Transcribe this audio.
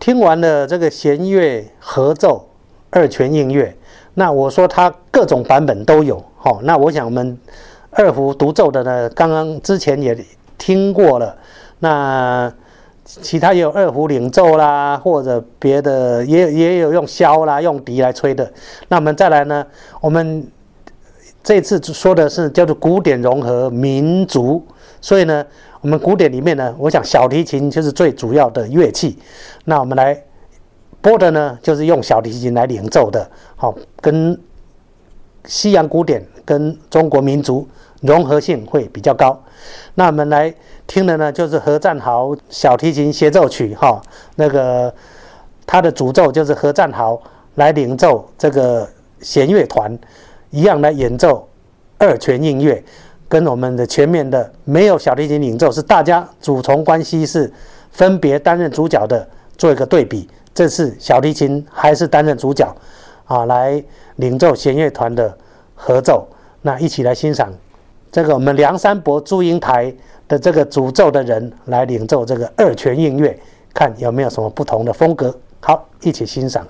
听完了这个弦乐合奏二泉映月，那我说它各种版本都有，好，那我想我们二胡独奏的呢，刚刚之前也听过了，那其他也有二胡领奏啦，或者别的也也有用箫啦、用笛来吹的。那我们再来呢，我们这次说的是叫做古典融合民族，所以呢。我们古典里面呢，我想小提琴就是最主要的乐器。那我们来播的呢，就是用小提琴来领奏的，好，跟西洋古典跟中国民族融合性会比较高。那我们来听的呢，就是何占豪小提琴协奏曲，哈，那个他的主奏就是何占豪来领奏这个弦乐团，一样来演奏二泉映月。跟我们的前面的没有小提琴领奏，是大家主从关系是分别担任主角的，做一个对比。这次小提琴还是担任主角啊，来领奏弦乐团的合奏。那一起来欣赏这个我们梁山伯祝英台的这个主奏的人来领奏这个二泉映月，看有没有什么不同的风格。好，一起欣赏。